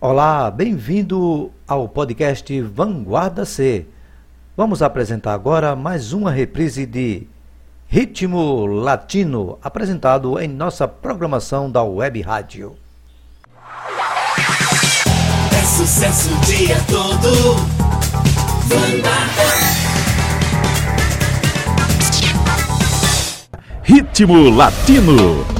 Olá, bem-vindo ao podcast Vanguarda C. Vamos apresentar agora mais uma reprise de Ritmo Latino, apresentado em nossa programação da Web Rádio. É sucesso o dia todo. Vanguarda. Ritmo Latino.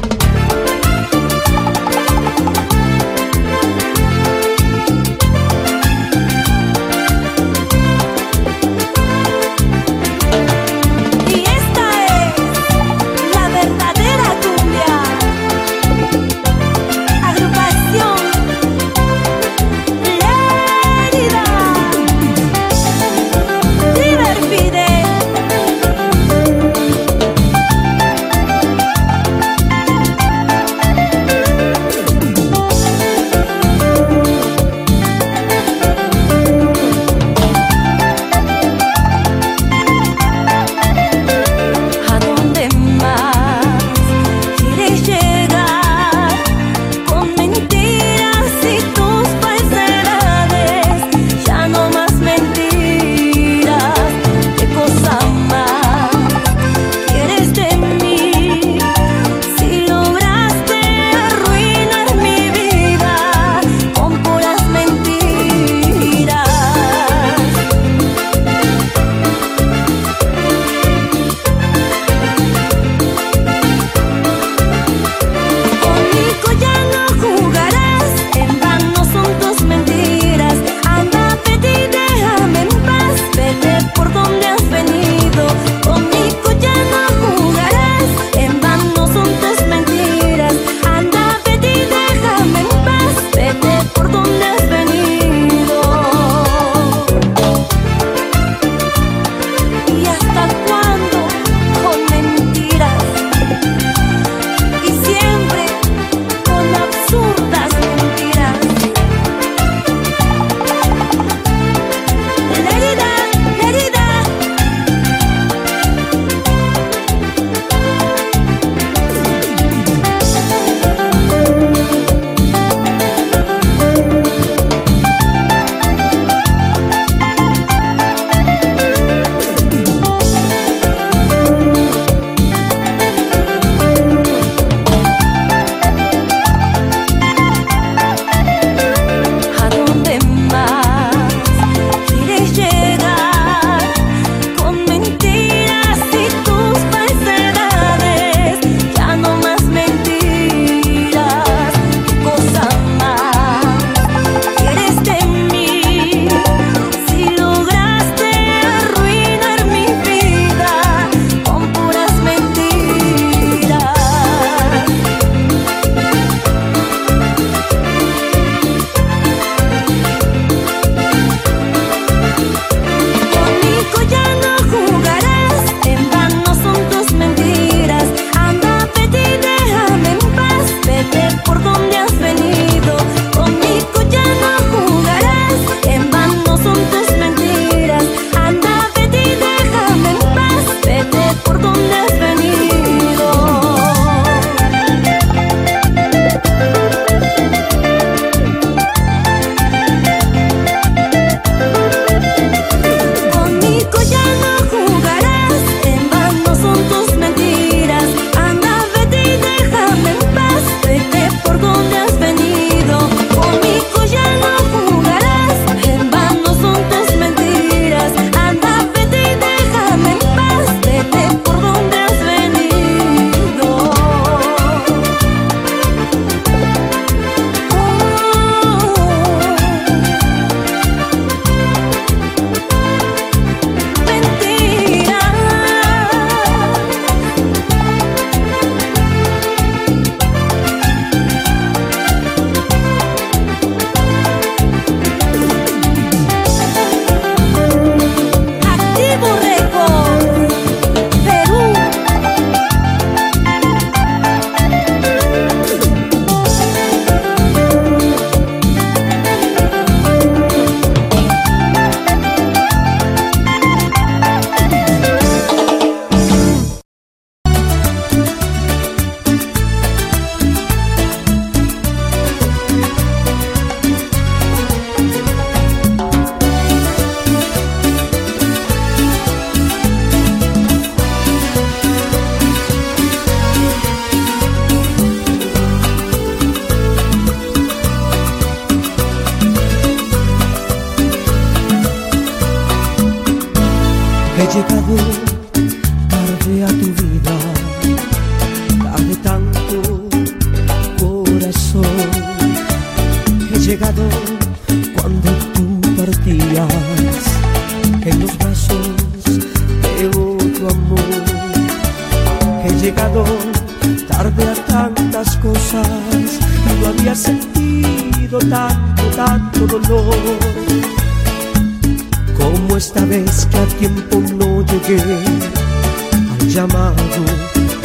Como esta vez que a tiempo no llegué al llamado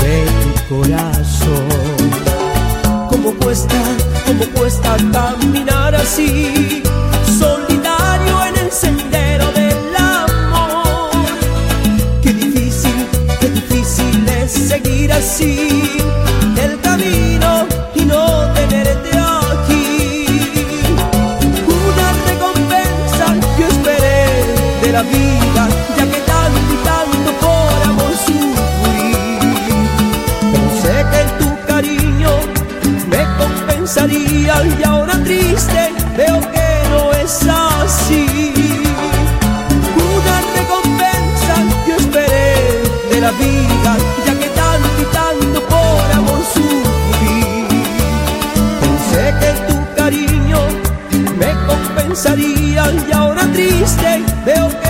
de tu corazón. Como cuesta, como cuesta caminar así, solitario en el sendero del amor. Qué difícil, qué difícil es seguir así compensaría y ahora triste veo que no es así. Una recompensa yo esperé de la vida, ya que tanto y tanto por amor sufrí. Pensé que tu cariño me compensaría y ahora triste veo que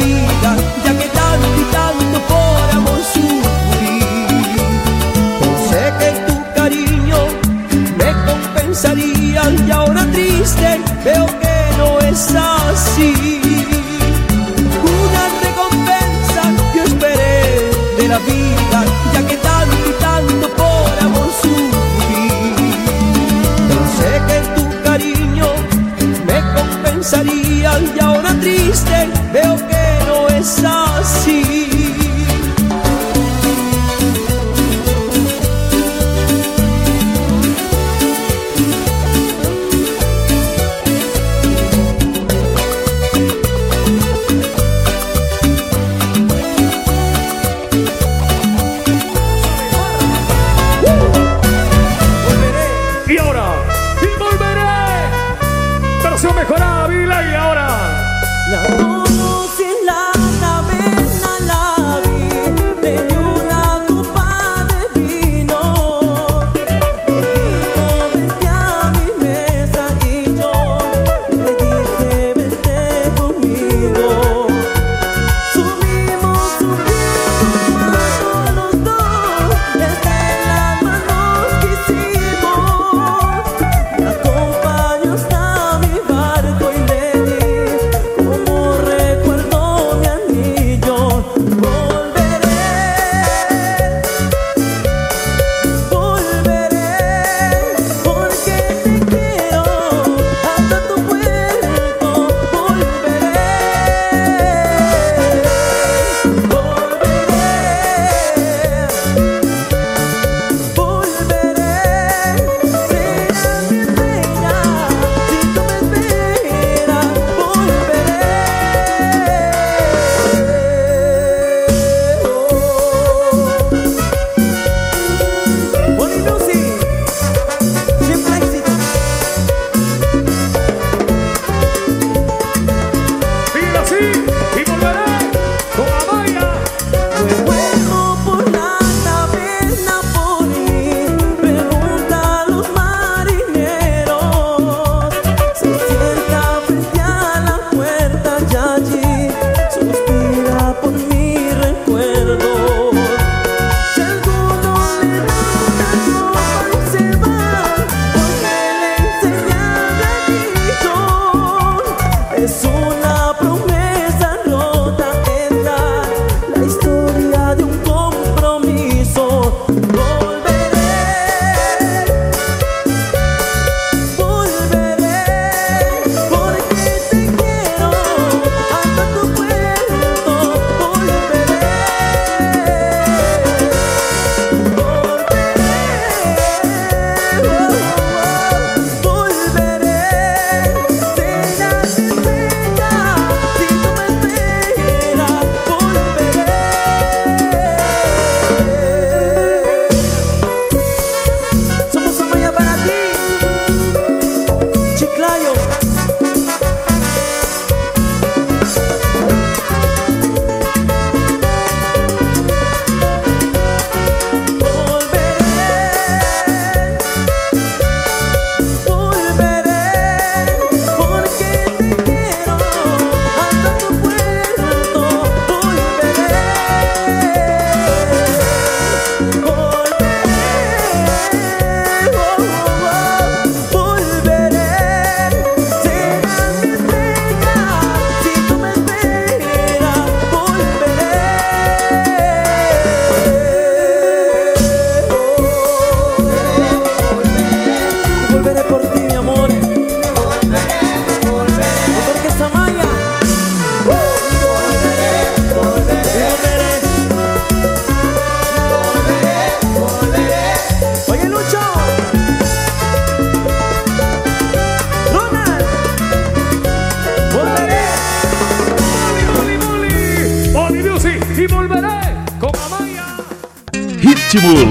vida, ya que tanto y tanto por amor sufrí. Pensé que tu cariño me compensaría y ahora triste veo que no es así. Una recompensa yo esperé de la vida, ya que tanto y tanto por amor sufrí. Pensé que tu cariño me compensaría y ahora triste veo que no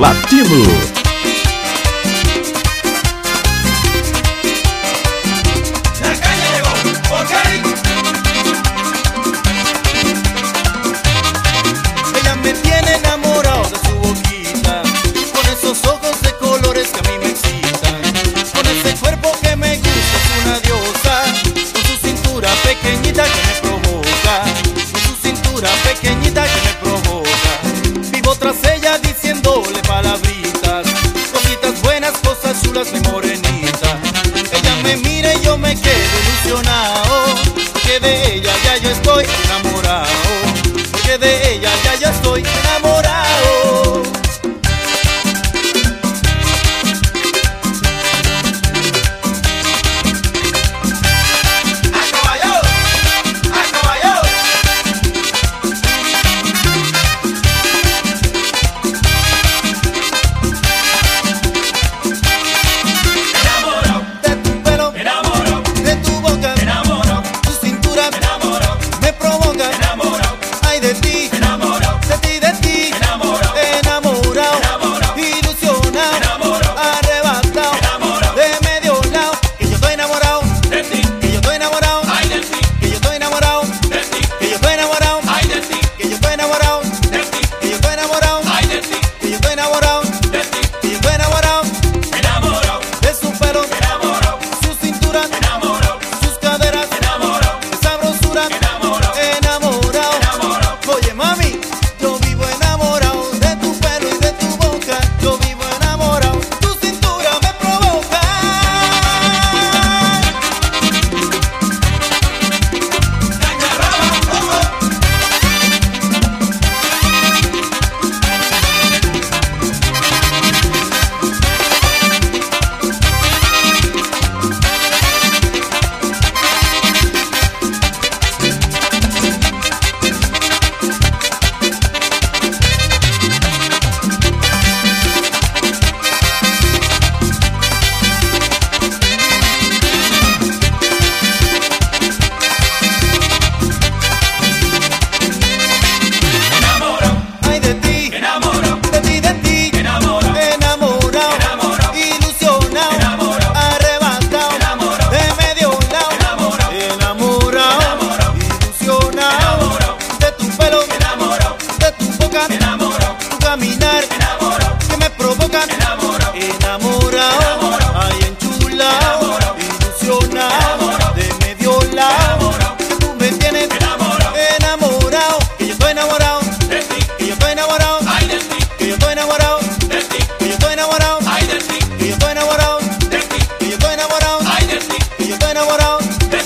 Latino.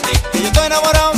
De que yo estoy enamorado.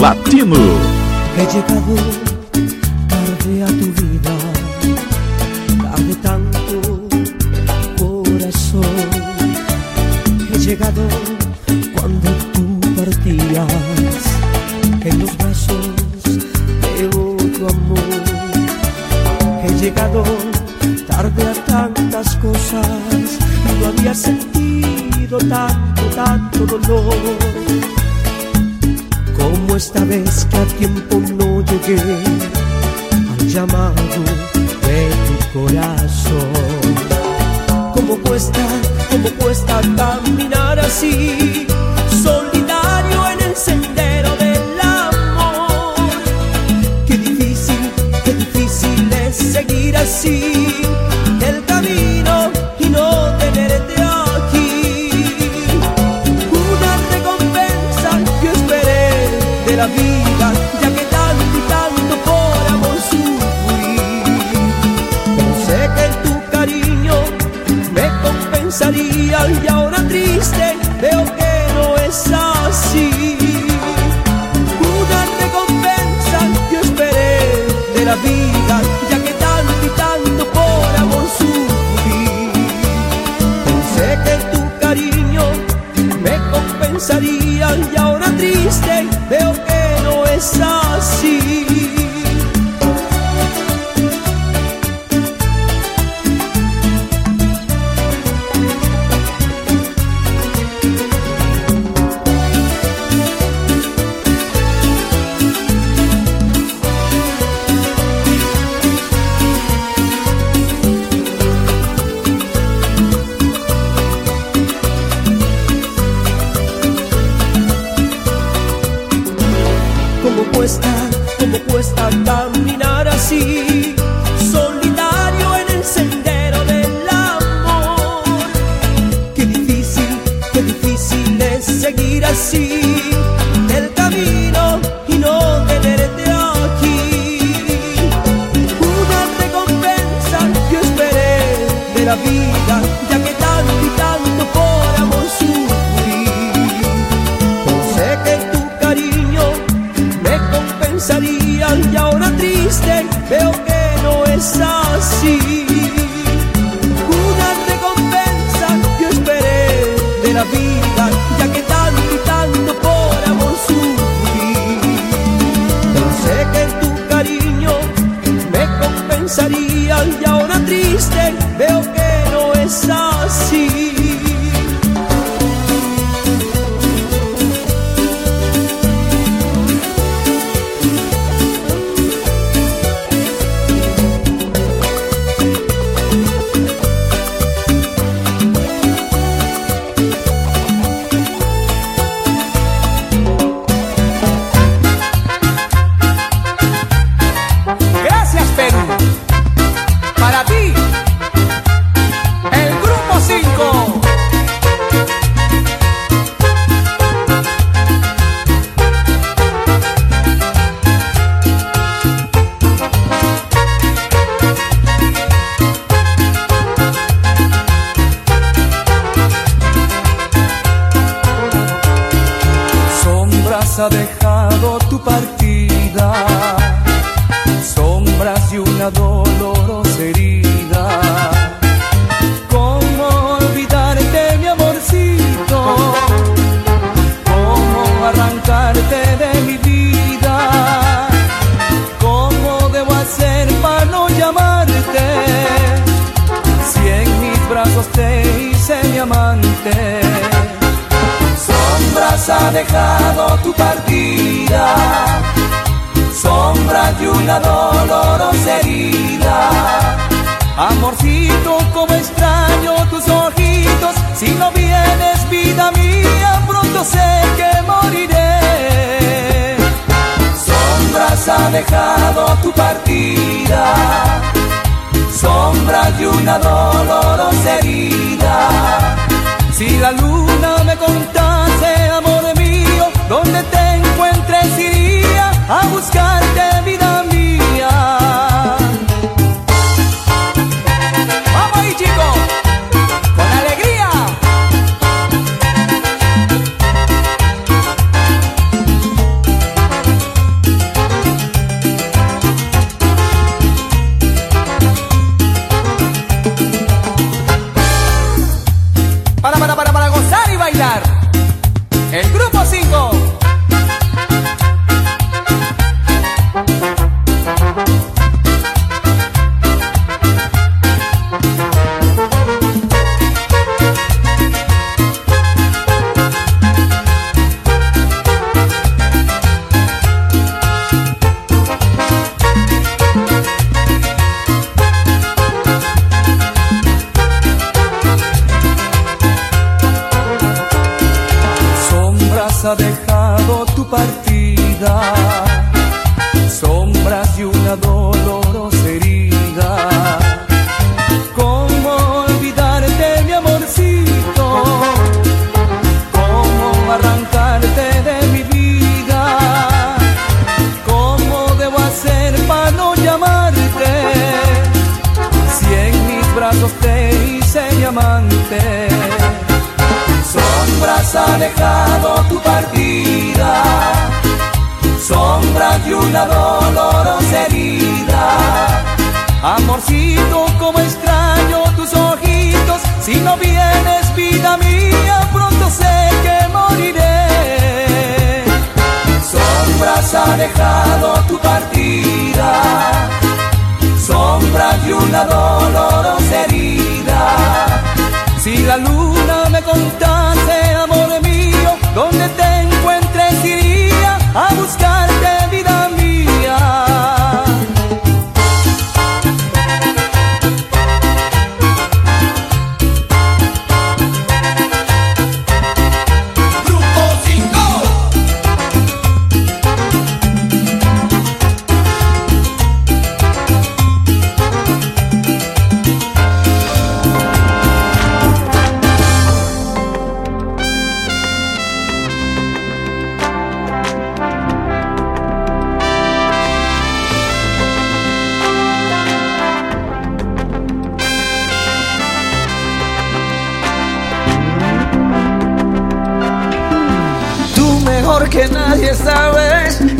Latino. Compensaría y ahora triste veo que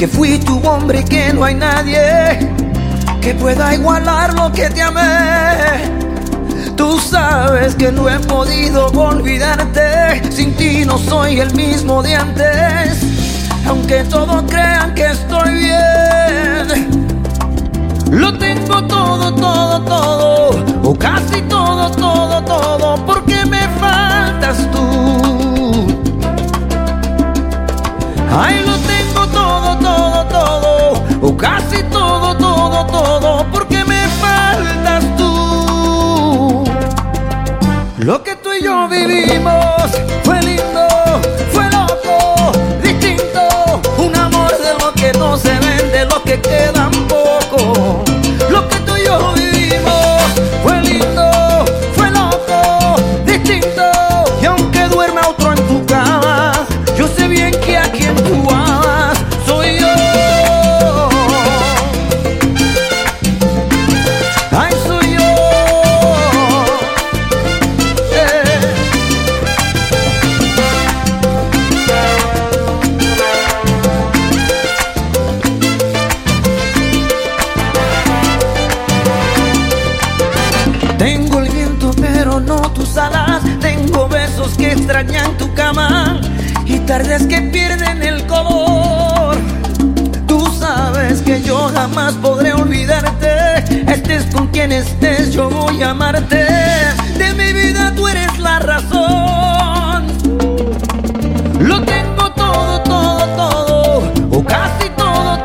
que fui tu hombre y que no hay nadie que pueda igualar lo que te amé. Tú sabes que no he podido olvidarte, sin ti no soy el mismo de antes, aunque todos crean que estoy bien. Lo tengo todo, todo, todo, o casi todo, todo, todo, porque me faltas tú. Ay, lo todo, todo, todo, o casi todo, todo, todo, porque me faltas tú. Lo que tú y yo vivimos fue lindo, fue loco, distinto, un amor de lo que no se vende, lo que queda quien estés yo voy a amarte. De mi vida tú eres la razón. Lo tengo todo, todo, todo O casi todo,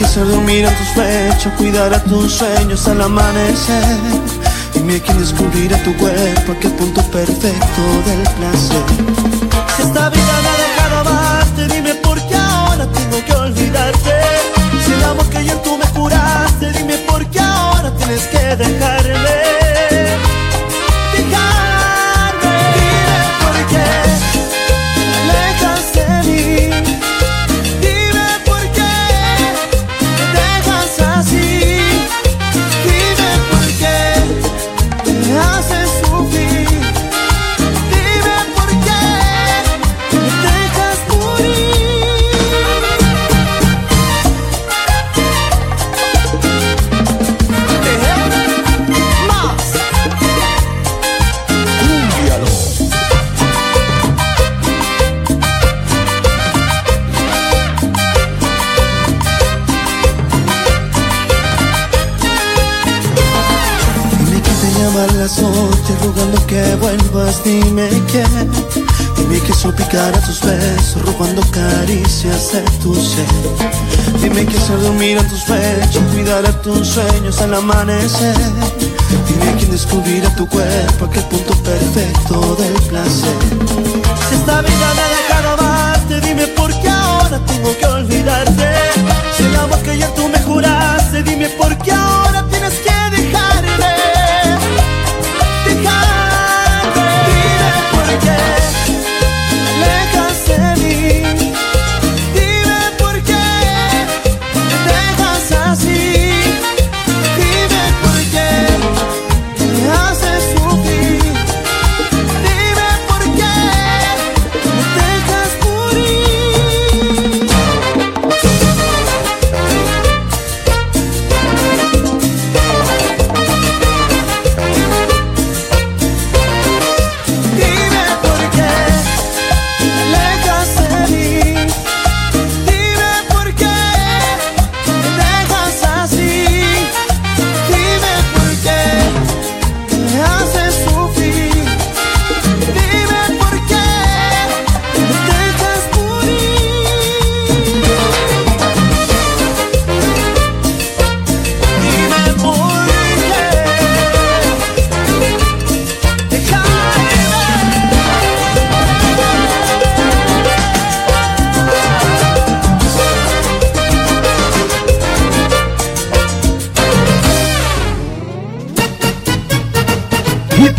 que hacer dormir a tus pechos, cuidar a tus sueños al amanecer. Dime quién descubrirá tu cuerpo, aquel punto perfecto del placer. Si esta vida me ha dejado amarte, dime por qué ahora tengo Tus besos Robando caricias de tu ser. Dime que hacer dormir a tus pechos Cuidar a tus sueños al amanecer. Dime quién descubrirá tu cuerpo Aquel punto perfecto del placer. Si esta vida me ha dejado amarte Dime por qué ahora tengo que olvidarte. Si el amor que ayer tú me juraste Dime por qué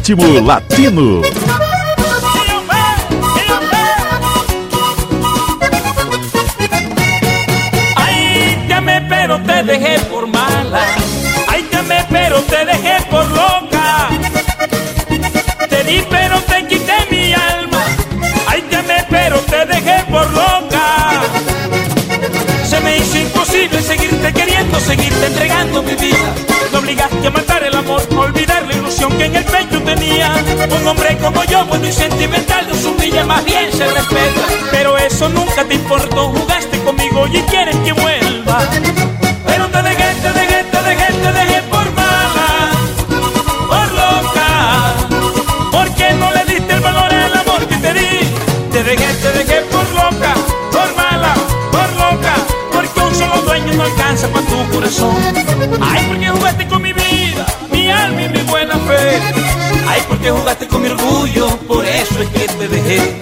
ritmo latino. Ay, te amé pero te dejé por mala. Ay, te amé pero te dejé por loca. Te di pero te quité mi alma. Ay, te amé pero te dejé por loca. Se me hizo imposible seguirte queriendo, seguirte entregando mi vida. Me obligaste a matar el amor, que en el pecho tenía. Un hombre como yo, bueno y sentimental, no se humilla, más bien se respeta. Pero eso nunca te importó, jugaste conmigo y quieres que vuelva. Que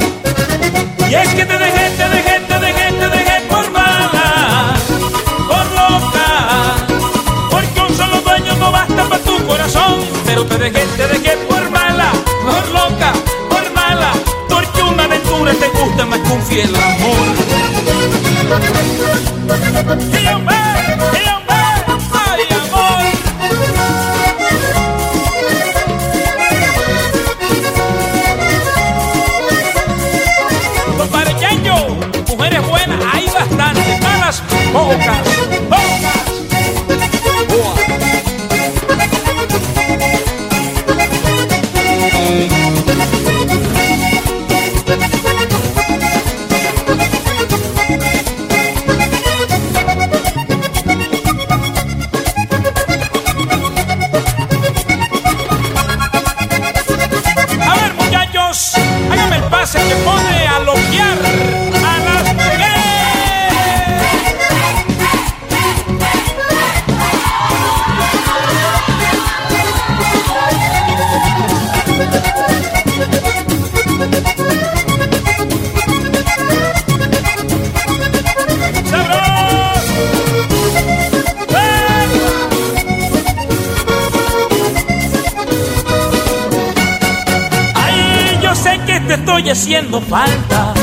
haciendo falta.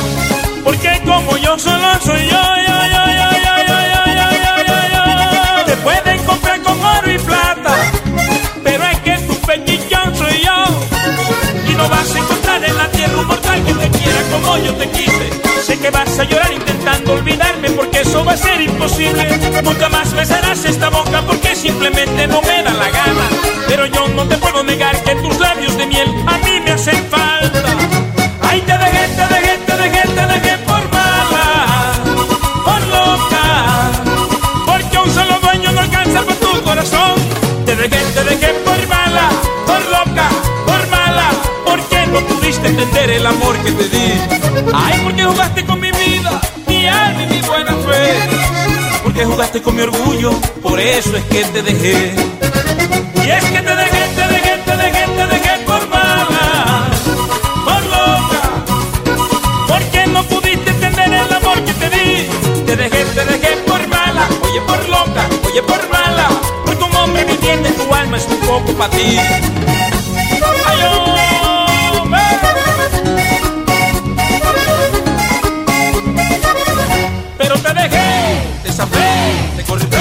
Porque como yo solo soy yo. Te pueden comprar con oro y plata, pero es que tu pechichón soy yo. Y no vas a encontrar en la tierra un mortal que te quiera como yo te quise. Sé que vas a llorar intentando olvidarme porque eso va a ser imposible. Nunca más besarás esta boca porque simplemente no me da la gana. Pero yo no te puedo negar que tus labios de miel a mí me hacen falta. Te dejé, te dejé por mala, por loca, por mala. Porque no pudiste entender el amor que te di. Ay, porque jugaste con mi vida, mi alma y mi buena fe. Porque jugaste con mi orgullo, por eso es que te dejé. Y es que te dejé, te dejé, te dejé, te dejé por mala, por loca. Porque no pudiste entender el amor que te di. Te dejé, te dejé por mala, oye por loca, oye por entiende, tu alma es un poco para ti. Ay. Pero te dejé, te zafé, te corté.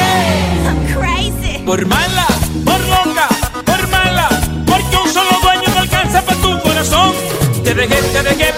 Por mala, por loca, por mala, porque un solo dueño no alcanza para tu corazón. Te dejé, te dejé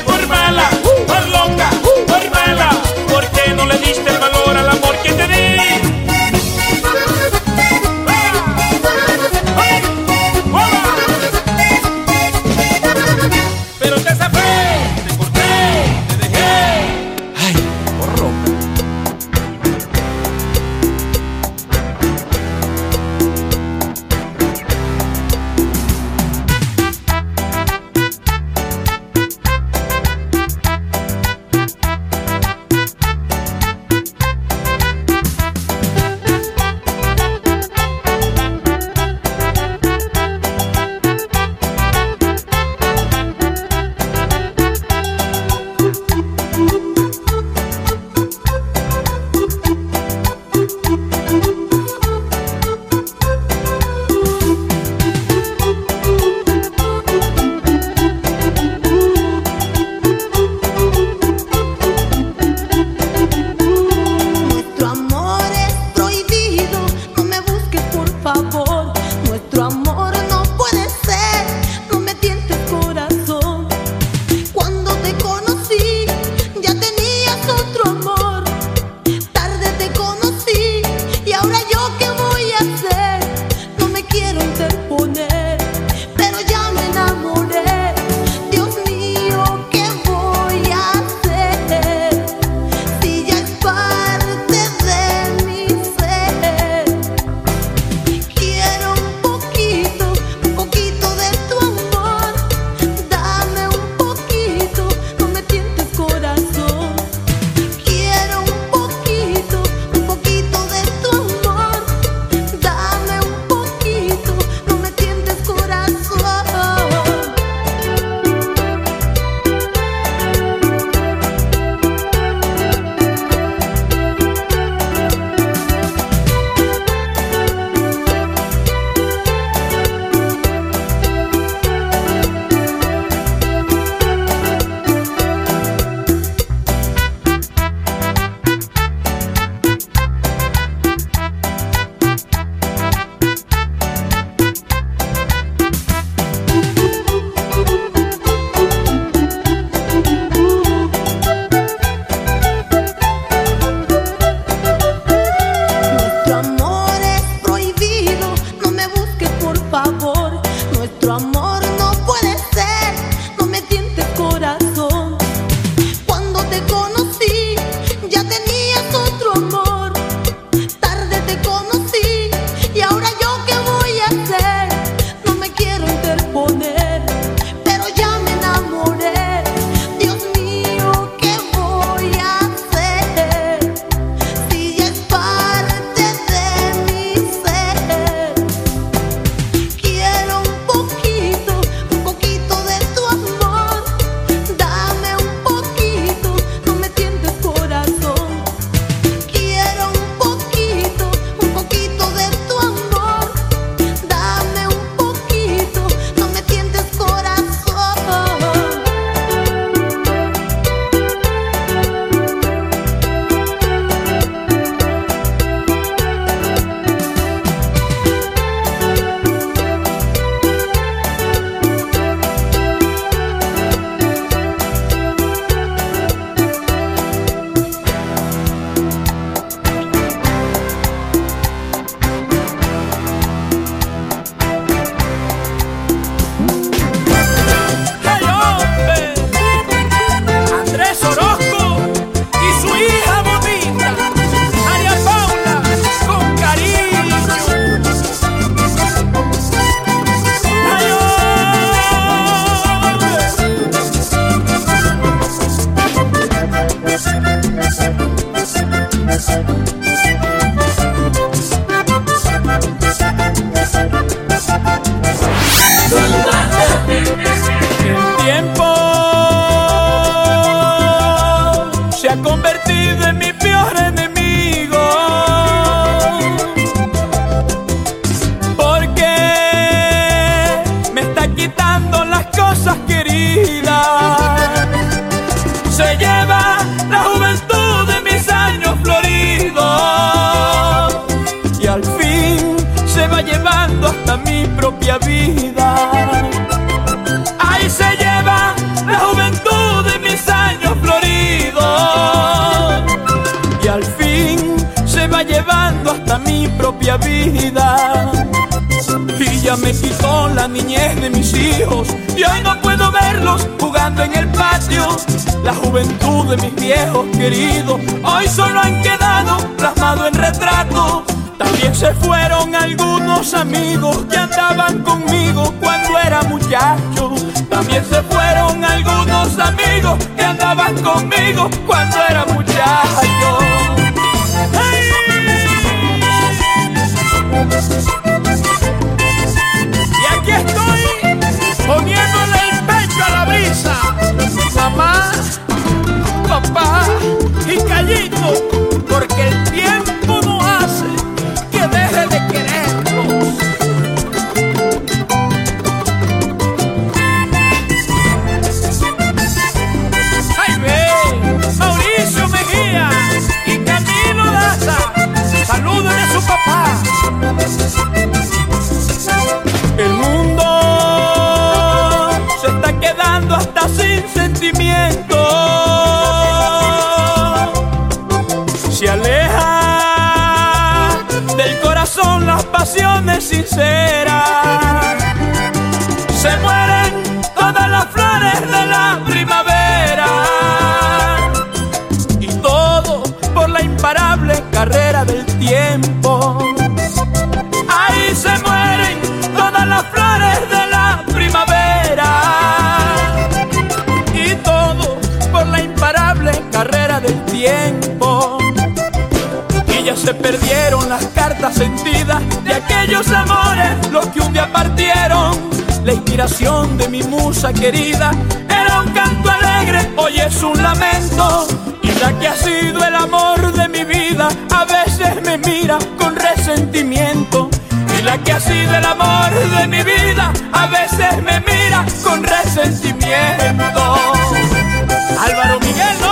amigos que andaban conmigo cuando era muchacho. ¡Hey! será se perdieron las cartas sentidas de aquellos amores, los que un día partieron. La inspiración de mi musa querida era un canto alegre, hoy es un lamento. Y la que ha sido el amor de mi vida, a veces me mira con resentimiento. Y la que ha sido el amor de mi vida, a veces me mira con resentimiento. Álvaro Miguel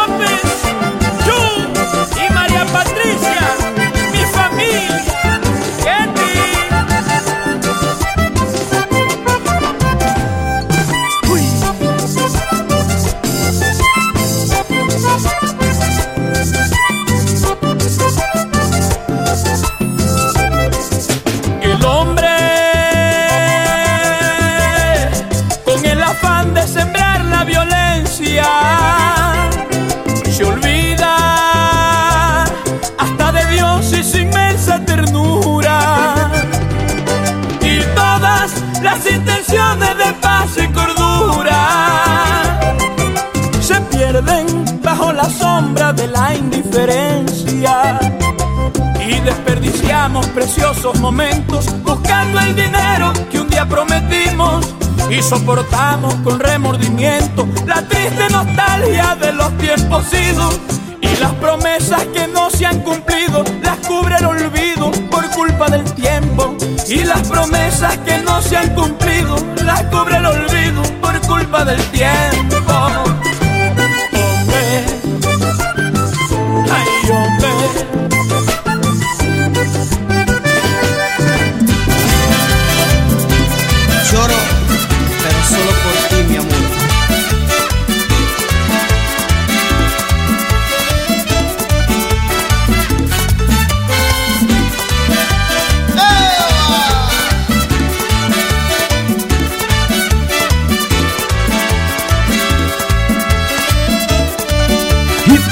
soportamos con remordimiento la triste nostalgia de los tiempos idos y las promesas que no se han cumplido las cubre el olvido por culpa del tiempo y las promesas que no se han cumplido las cubre el olvido por culpa del tiempo.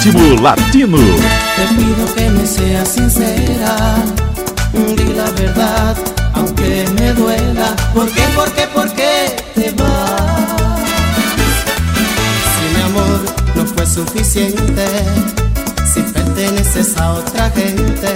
Ritmo Latino. Te pido que me seas sincera, di la verdad, aunque me duela. ¿Por qué, por qué, por qué te vas? Si mi amor no fue suficiente, si perteneces a otra gente,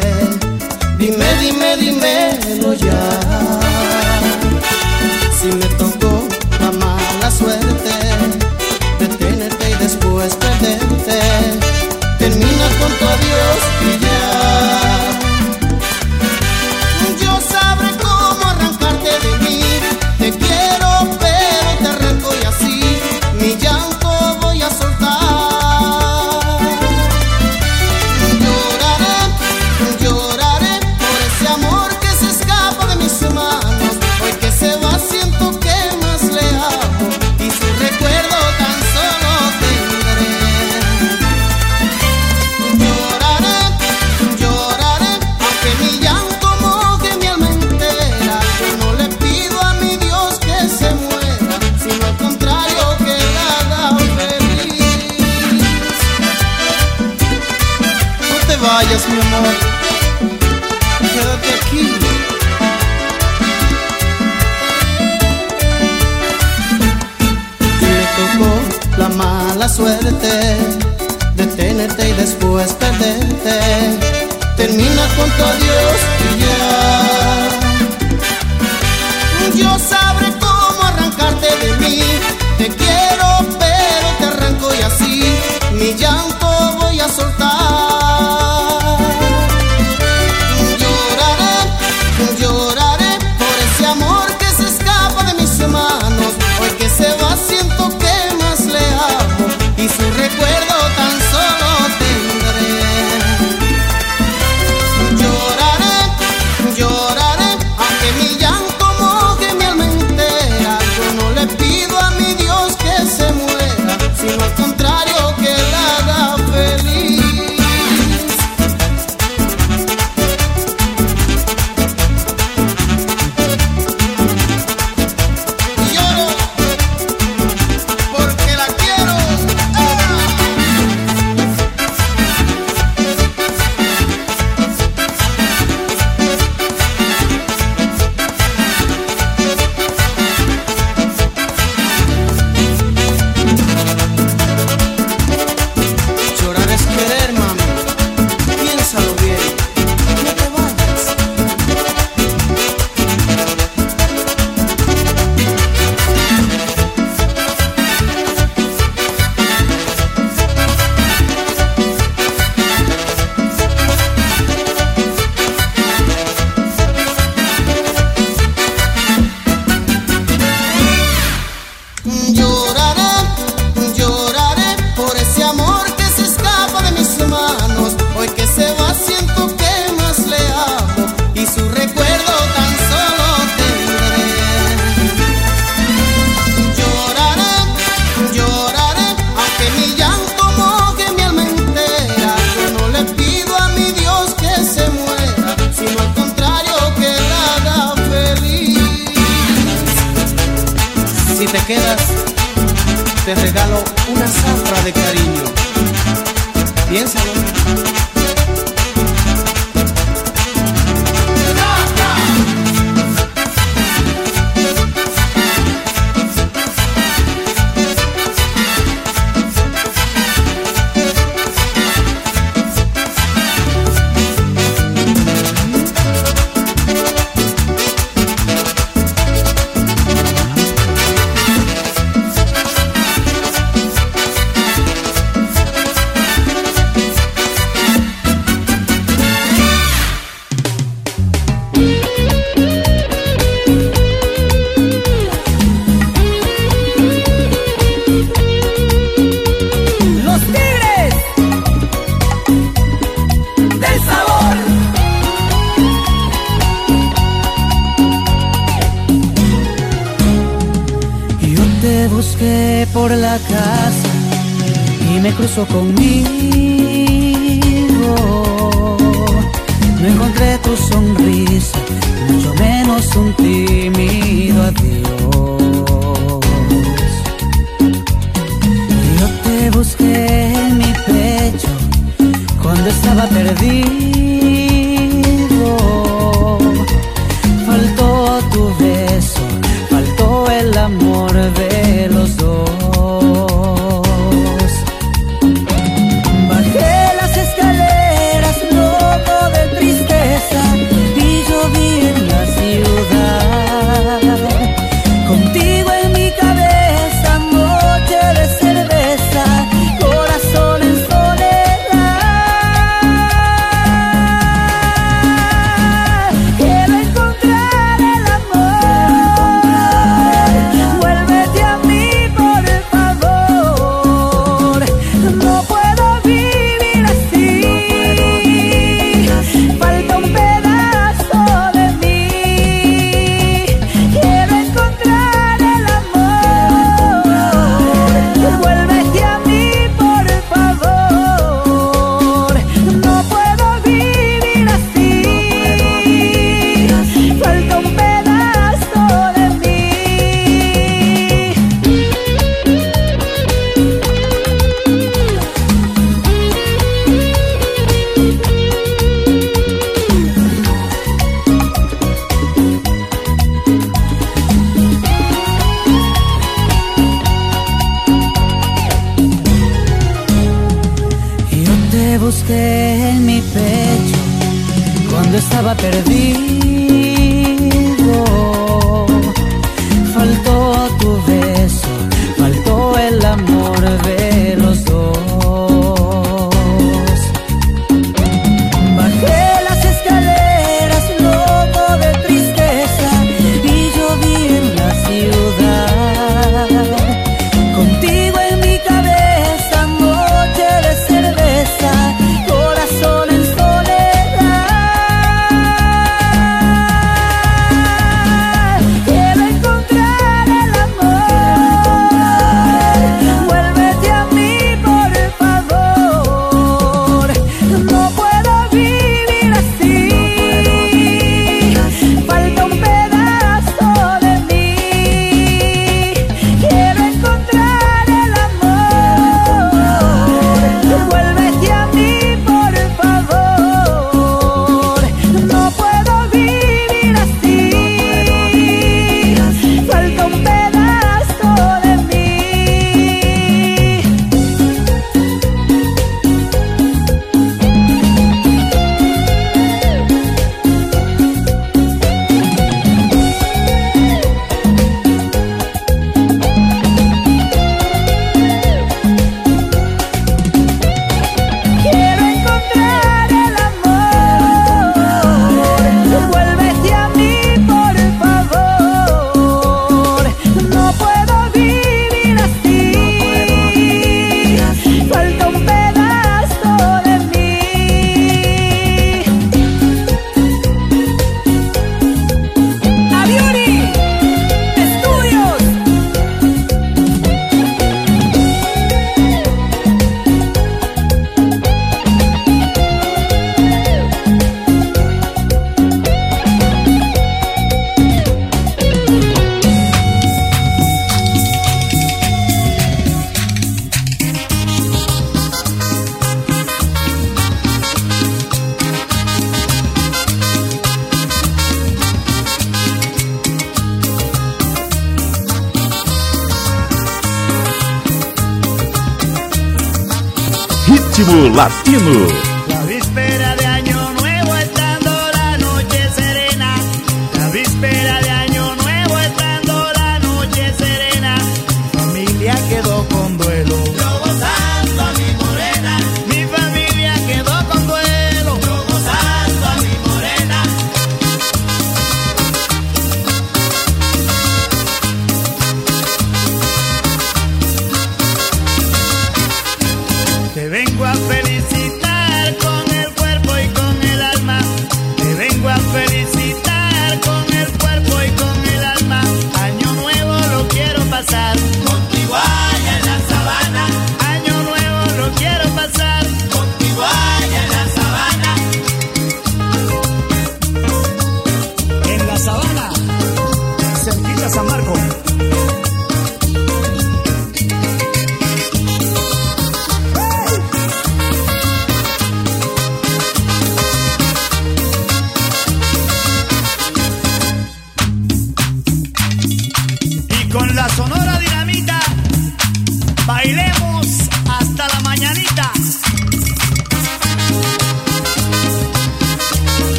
Latino.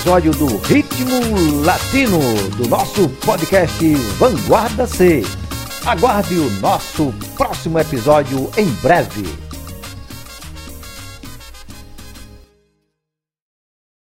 Episódio do Ritmo Latino, do nosso podcast Vanguarda C. Aguarde o nosso próximo episódio em breve.